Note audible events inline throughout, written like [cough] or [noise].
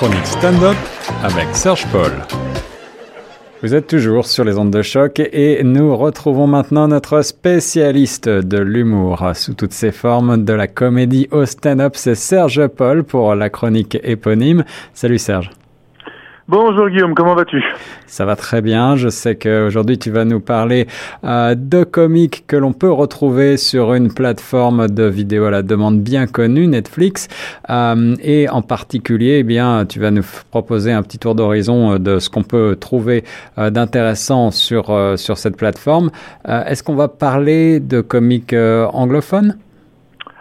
chronique stand-up avec Serge Paul. Vous êtes toujours sur les ondes de choc et nous retrouvons maintenant notre spécialiste de l'humour sous toutes ses formes de la comédie au stand-up, c'est Serge Paul pour la chronique éponyme. Salut Serge. Bonjour Guillaume, comment vas-tu? Ça va très bien. Je sais qu'aujourd'hui tu vas nous parler euh, de comiques que l'on peut retrouver sur une plateforme de vidéo à la demande bien connue, Netflix. Euh, et en particulier, eh bien, tu vas nous proposer un petit tour d'horizon euh, de ce qu'on peut trouver d'intéressant sur, sur cette plateforme. Est-ce qu'on va parler de comiques anglophones?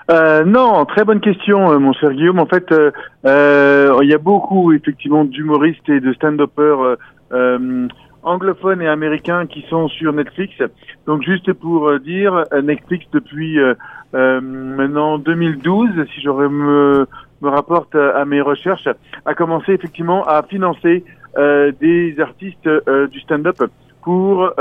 Euh, non, très bonne question, euh, mon cher Guillaume. En fait, euh, euh, il y a beaucoup effectivement d'humoristes et de stand-uppers euh, anglophones et américains qui sont sur Netflix. Donc, juste pour dire, Netflix depuis maintenant 2012, si j'aurais me, me rapporte à, mes recherches, a commencé effectivement à financer des artistes du stand-up pour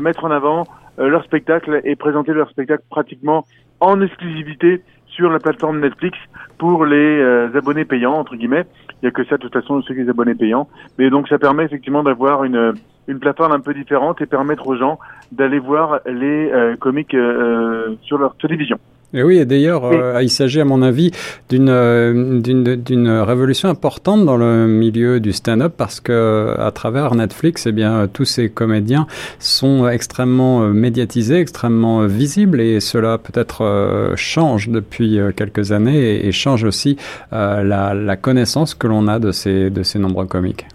mettre en avant leur spectacle et présenter leur spectacle pratiquement en exclusivité sur la plateforme Netflix pour les euh, abonnés payants entre guillemets. Il n'y a que ça de toute façon ceux les abonnés payants. Mais donc ça permet effectivement d'avoir une une plateforme un peu différente et permettre aux gens d'aller voir les euh, comiques euh, sur leur télévision. Et oui, et d'ailleurs, euh, il s'agit à mon avis d'une euh, d'une d'une révolution importante dans le milieu du stand-up parce que à travers Netflix, eh bien tous ces comédiens sont extrêmement euh, médiatisés, extrêmement euh, visibles et cela peut-être euh, change depuis euh, quelques années et, et change aussi euh, la, la connaissance que l'on a de ces de ces nombreux comiques.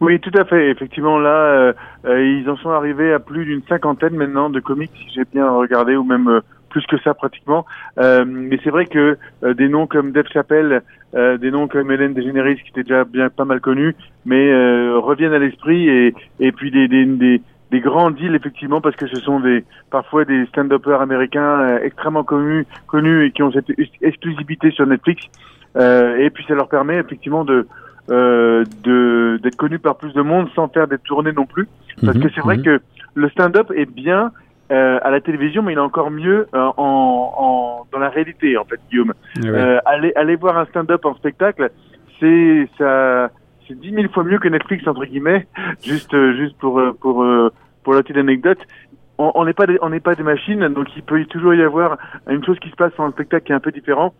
Oui, tout à fait. Effectivement, là, euh, euh, ils en sont arrivés à plus d'une cinquantaine maintenant de comiques, si j'ai bien regardé, ou même euh, plus que ça pratiquement. Euh, mais c'est vrai que euh, des noms comme Dave Chappelle, euh, des noms comme Hélène DeGeneres, qui étaient déjà bien pas mal connus, mais euh, reviennent à l'esprit, et, et puis des, des, des, des grands deals effectivement, parce que ce sont des parfois des stand-uppers américains euh, extrêmement connus, connus et qui ont cette ex- exclusivité sur Netflix. Euh, et puis ça leur permet effectivement de euh, de d'être connus par plus de monde sans faire des tournées non plus. Parce Mhm, que c'est vrai mhm. que le stand-up est bien euh, à la télévision, mais il est encore mieux euh, en, en dans la réalité en fait, Guillaume. Eh oui. Euh, aller aller voir un stand-up en spectacle, c'est ça c'est dix mille fois mieux que Netflix entre guillemets. [laughs] Juste euh, juste pour euh, pour euh, pour la petite anecdote. On on n'est pas des, on n'est pas des machines, donc il peut toujours y avoir une chose qui se passe dans le spectacle qui est un peu différent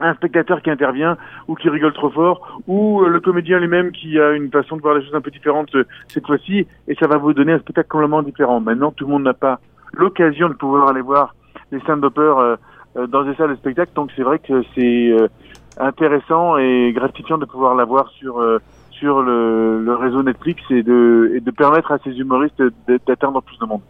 un spectateur qui intervient ou qui rigole trop fort ou le comédien lui-même qui a une façon de voir les choses un peu différente cette fois-ci et ça va vous donner un spectacle complètement différent. Maintenant, tout le monde n'a pas l'occasion de pouvoir aller voir les stand-uppers euh, euh, dans des salles de spectacle, donc c'est vrai que c'est euh, intéressant et gratifiant de pouvoir l'avoir sur euh, sur le, réseau Netflix et de, et de permettre à ces humoristes d'atteindre plus de monde.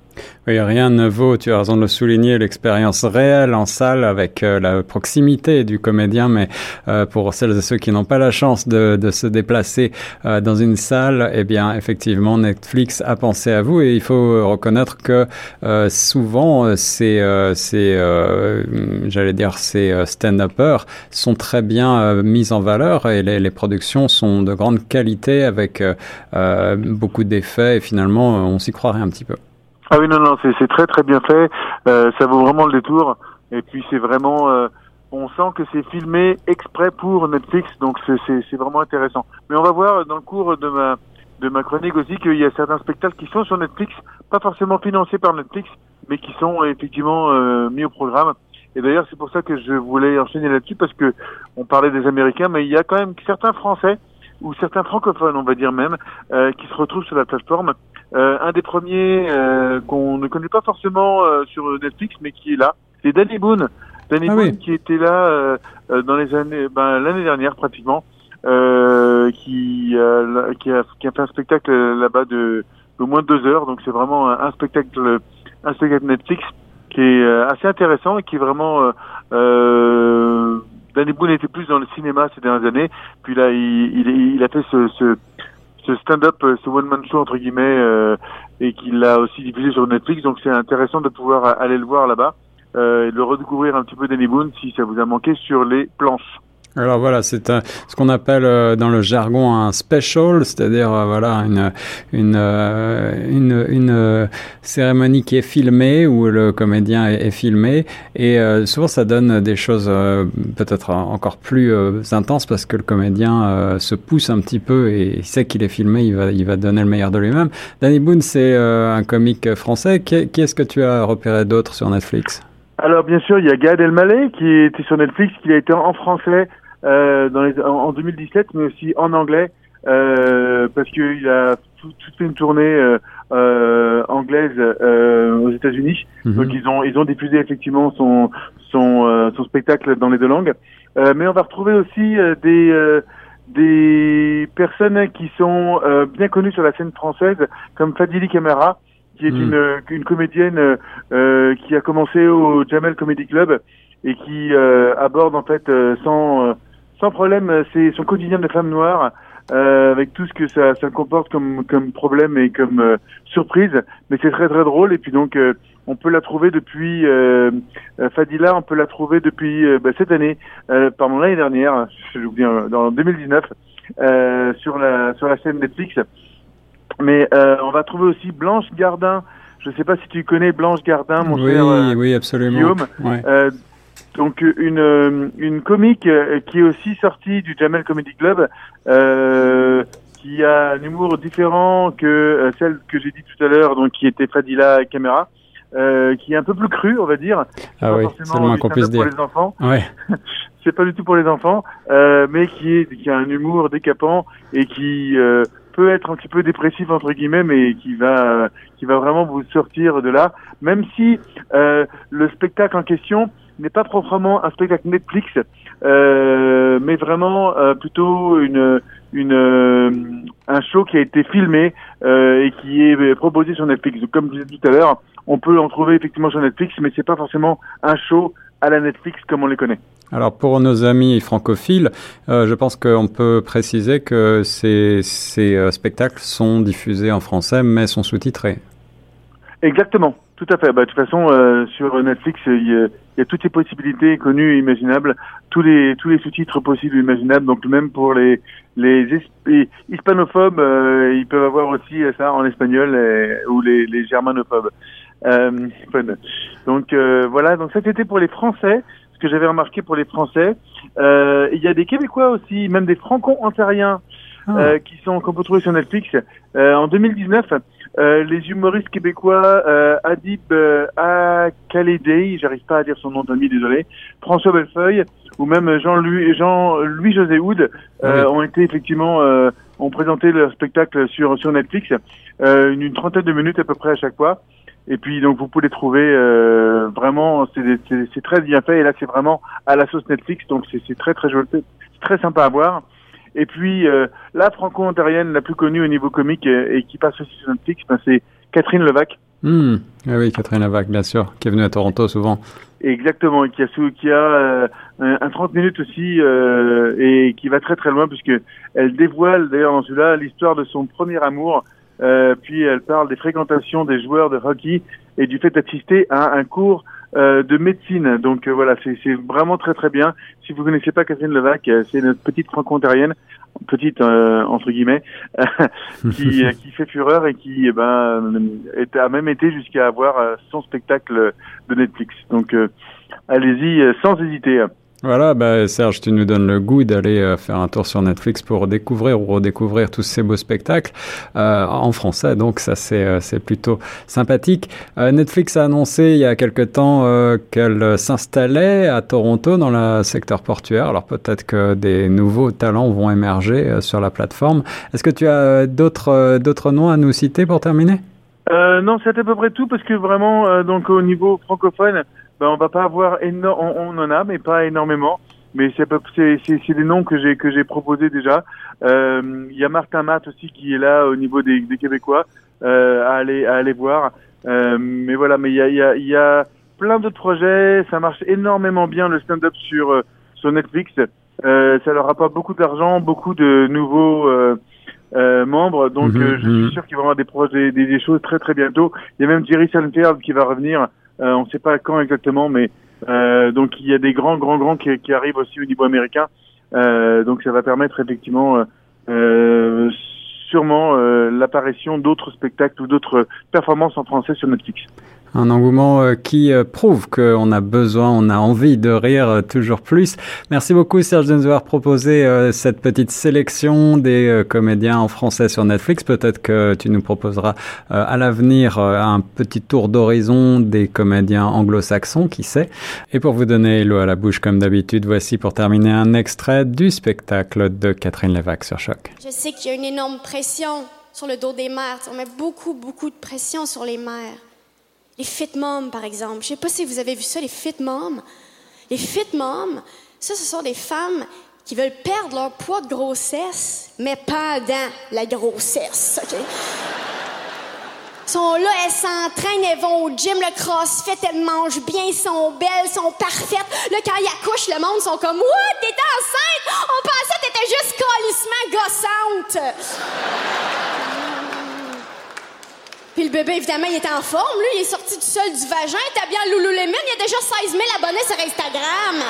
Oui, rien ne vaut, tu as raison de le souligner, l'expérience réelle en salle avec euh, la proximité du comédien, mais euh, pour celles et ceux qui n'ont pas la chance de, de se déplacer euh, dans une salle, eh bien, effectivement, Netflix a pensé à vous et il faut reconnaître que euh, souvent, euh, ces, euh, ces euh, j'allais dire, ces euh, stand-uppers sont très bien euh, mis en valeur et les, les productions sont de grande qualité avec euh, euh, beaucoup d'effets et finalement, on s'y croirait un petit peu. Ah oui, non, non, c'est très très bien fait. Euh, ça vaut vraiment le détour. Et puis c'est vraiment, euh, on sent que c'est filmé exprès pour Netflix, donc c'est vraiment intéressant. Mais on va voir dans le cours de ma de ma chronique aussi qu'il y a certains spectacles qui sont sur Netflix, pas forcément financés par Netflix, mais qui sont effectivement euh, mis au programme. Et d'ailleurs, c'est pour ça que je voulais enchaîner là-dessus parce que on parlait des Américains, mais il y a quand même certains Français ou certains francophones, on va dire même, euh, qui se retrouvent sur la plateforme. Euh, un des premiers euh, qu'on ne connaît pas forcément euh, sur Netflix, mais qui est là, c'est Danny Boone. Danny Ah Boone oui. qui était là euh, euh, dans les années, ben, l'année dernière pratiquement, euh, qui, euh, qui, a, qui a fait un spectacle là-bas de, de moins de deux heures. Donc c'est vraiment un, un spectacle, un spectacle Netflix qui est euh, assez intéressant et qui est vraiment euh, euh, Danny Boone était plus dans le cinéma ces dernières années. Puis là, il, il, il a fait ce, ce, ce stand-up, euh, ce one-man show entre guillemets, euh, et qu'il l'a aussi diffusé sur Netflix. Donc c'est intéressant de pouvoir aller le voir là-bas euh, et de redécouvrir un petit peu Danny Boone si ça vous a manqué sur les planches. Alors voilà, c'est ce qu'on appelle euh, dans le jargon un special, c'est-à-dire euh, voilà une une euh, une, une cérémonie qui est filmée où le comédien est, filmé et souvent ça donne des choses peut-être encore plus intenses parce que le comédien se pousse un petit peu et il sait qu'il est filmé, il va il va donner le meilleur de lui-même. Danny Boone, c'est un comique français. Qui, qui est-ce que tu as repéré d'autres sur Netflix? Alors bien sûr, il y a Gad Elmaleh qui était sur Netflix, qui a été en français euh, dans les, en 2017, mais aussi en anglais, euh, parce qu'il a tout, fait une tournée euh, euh anglaise euh, aux États-Unis. Mhm. Donc ils ont ils ont diffusé effectivement son son, son spectacle dans les deux langues. mais on va retrouver aussi des des personnes qui sont bien connues sur la scène française, comme Fadili Camara, qui est mhm. une, une comédienne qui a commencé au Jamel Comedy Club et qui aborde en fait sans sans problème, euh, c'est son quotidien de femme noire, euh, avec tout ce que ça, ça comporte comme, comme problème et comme euh, surprise. Mais c'est très très drôle et puis donc euh, on peut la trouver depuis Fadila, on peut la trouver depuis bah, cette année, pardon l'année dernière, j'oublie dans 2019 sur la sur la chaîne Netflix. Mais on va trouver aussi Blanche Gardin. Je ne sais pas si tu connais Blanche Gardin, mon oui, cher oui, absolument. Guillaume. Ouais. Donc une euh, une comique euh, qui est aussi sortie du Jamel Comedy Club, euh, qui a un humour différent que euh, celle que j'ai dit tout à l'heure, donc qui était Fadila Camera, euh, qui est un peu plus cru, on va dire. Ah oui, c'est moins qu'on puisse dire. Pour les enfants. Ouais. [laughs] c'est pas du tout pour les enfants, mais qui est qui a un humour décapant et qui peut être un petit peu dépressif entre guillemets, mais qui va qui va vraiment vous sortir de là. Même si le spectacle en question n'est pas proprement un spectacle Netflix, euh, mais vraiment euh, plutôt une, une, euh, un show qui a été filmé et qui est proposé sur Netflix. Comme je disais tout à l'heure, on peut en trouver effectivement sur Netflix, mais c'est pas forcément un show à la Netflix comme on les connaît. Alors pour nos amis francophiles, euh, je pense qu'on peut préciser que ces, ces spectacles sont diffusés en français mais sont sous-titrés. Exactement. Tout à fait. Bah, de toute façon, euh, sur Netflix, il y, a, toutes les possibilités connues et imaginables, tous les tous les sous-titres possibles et imaginables. Donc même pour les les, hispanophones, euh, ils peuvent avoir aussi ça en espagnol ou les, les germanophobes. Euh, donc voilà. Donc ça c'était pour les Français. Ce que j'avais remarqué pour les Français, il y a des Québécois aussi, même des Franco-ontariens. Ah. qui sont qu'on peut trouver sur Netflix. en 2019, euh, les humoristes québécois euh, Adib euh, Akaledei, j'arrive pas à dire son nom de désolé, François Bellefeuille ou même Jean-Louis Jean Louis José Houd euh, ont été effectivement ont présenté leur spectacle sur sur Netflix, une, une, trentaine de minutes à peu près à chaque fois. Et puis donc vous pouvez les trouver vraiment, c'est très bien fait et là c'est vraiment à la sauce Netflix, donc c'est très très joli, très sympa à voir. Et puis euh, la franco-ontarienne la plus connue au niveau comique et, qui passe aussi sur Netflix, ben, c'est Catherine Levac. Hmm. Ah oui, Catherine Levac, bien sûr, qui est venue à Toronto souvent. Exactement, qui a, qui a euh, un 30 minutes aussi euh, et qui va très très loin puisque elle dévoile d'ailleurs dans celui-là l'histoire de son premier amour. Euh, puis elle parle des fréquentations des joueurs de hockey et du fait d'assister à un cours euh, de médecine. Donc euh, voilà, c'est vraiment très très bien. Si vous connaissez pas Catherine Levac, euh, c'est notre petite franco-ontarienne, petite entre guillemets, [laughs] qui, qui fait fureur et qui eh ben, a même été jusqu'à avoir son spectacle de Netflix. Donc allez-y sans hésiter. Voilà, bah, Serge, tu nous donnes le goût d'aller euh, faire un tour sur Netflix pour découvrir ou redécouvrir tous ces beaux spectacles euh, en français. Donc ça, c'est euh, c'est plutôt sympathique. Netflix a annoncé il y a quelque temps qu'elle s'installait à Toronto dans le secteur portuaire. Alors peut-être que des nouveaux talents vont émerger sur la plateforme. Est-ce que tu as d'autres d'autres noms à nous citer pour terminer? Euh, non, c'est à peu près tout parce que vraiment, donc au niveau francophone, ben, on va pas avoir énorme, on, en a, mais pas énormément. Mais c'est c'est des noms que j'ai que j'ai proposés déjà. Euh, il y a Martin Matt aussi qui est là au niveau des, des Québécois euh, à aller à aller voir. Euh, mais voilà, mais il y a il y a, y a plein d'autres projets. Ça marche énormément bien le stand-up sur euh, sur Netflix. Euh, ça leur apporte beaucoup d'argent, beaucoup de nouveaux euh, membres. Donc mhm, je suis mhm. sûr qu'il va y avoir des projets, des, des, choses très très bientôt. Il y a même Jerry Seinfeld qui va revenir euh, on ne sait pas quand exactement, mais euh, donc il y a des grands, grands, grands qui, qui, arrivent aussi au niveau américain. donc ça va permettre effectivement sûrement l'apparition d'autres spectacles ou d'autres performances en français sur Netflix. Un engouement euh, qui euh, prouve qu'on a besoin, on a envie de rire euh, toujours plus. Merci beaucoup Serge de nous avoir proposé cette petite sélection des comédiens en français sur Netflix. Peut-être que tu nous proposeras à l'avenir un petit tour d'horizon des comédiens anglo-saxons, qui sait. Et pour vous donner l'eau à la bouche comme d'habitude, voici pour terminer un extrait du spectacle de Catherine Levac sur Choc. Je sais qu'il y a une énorme pression sur le dos des mères. On met beaucoup, beaucoup de pression sur les mères. Les fit moms, par exemple. Je ne sais pas si vous avez vu ça, les fit moms. Les fit moms, ça, ce sont des femmes qui veulent perdre leur poids de grossesse, mais pendant la grossesse, OK? sont là, elles s'entraînent, elles vont au gym, le crossfit, elles mangent bien, sont belles, sont parfaites. Là, quand ils accouchent, le monde sont comme What? T'es enceinte? On pensait que t'étais juste calissement gossante. Puis le bébé, évidemment, il était en forme. Lui, il est sorti du sol du vagin, il était bien Lululemon. Il y a déjà 16 000 abonnés sur Instagram.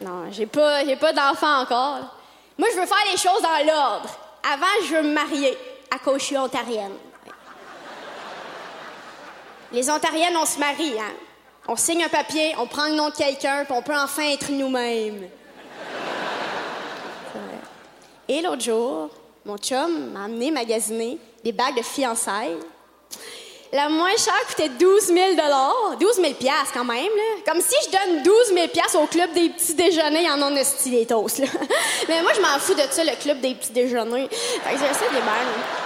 Non, j'ai pas, j'ai pas d'enfant encore. Moi, je veux faire les choses dans l'ordre. Avant, je veux me marier à cause je ontarienne. Les ontariennes, on se marie, hein? On signe un papier, on prend le nom de quelqu'un, puis on peut enfin être nous-mêmes. Et l'autre jour, mon chum m'a amené magasiner des bagues de fiançailles. La moins chère coûtait 12 000 12 000 quand même. Là. Comme si je donne 12 000 au club des petits déjeuners en non esti des toasts. [laughs] Mais moi, je m'en fous de ça, le club des petits déjeuners. Fait que j'ai des bagues.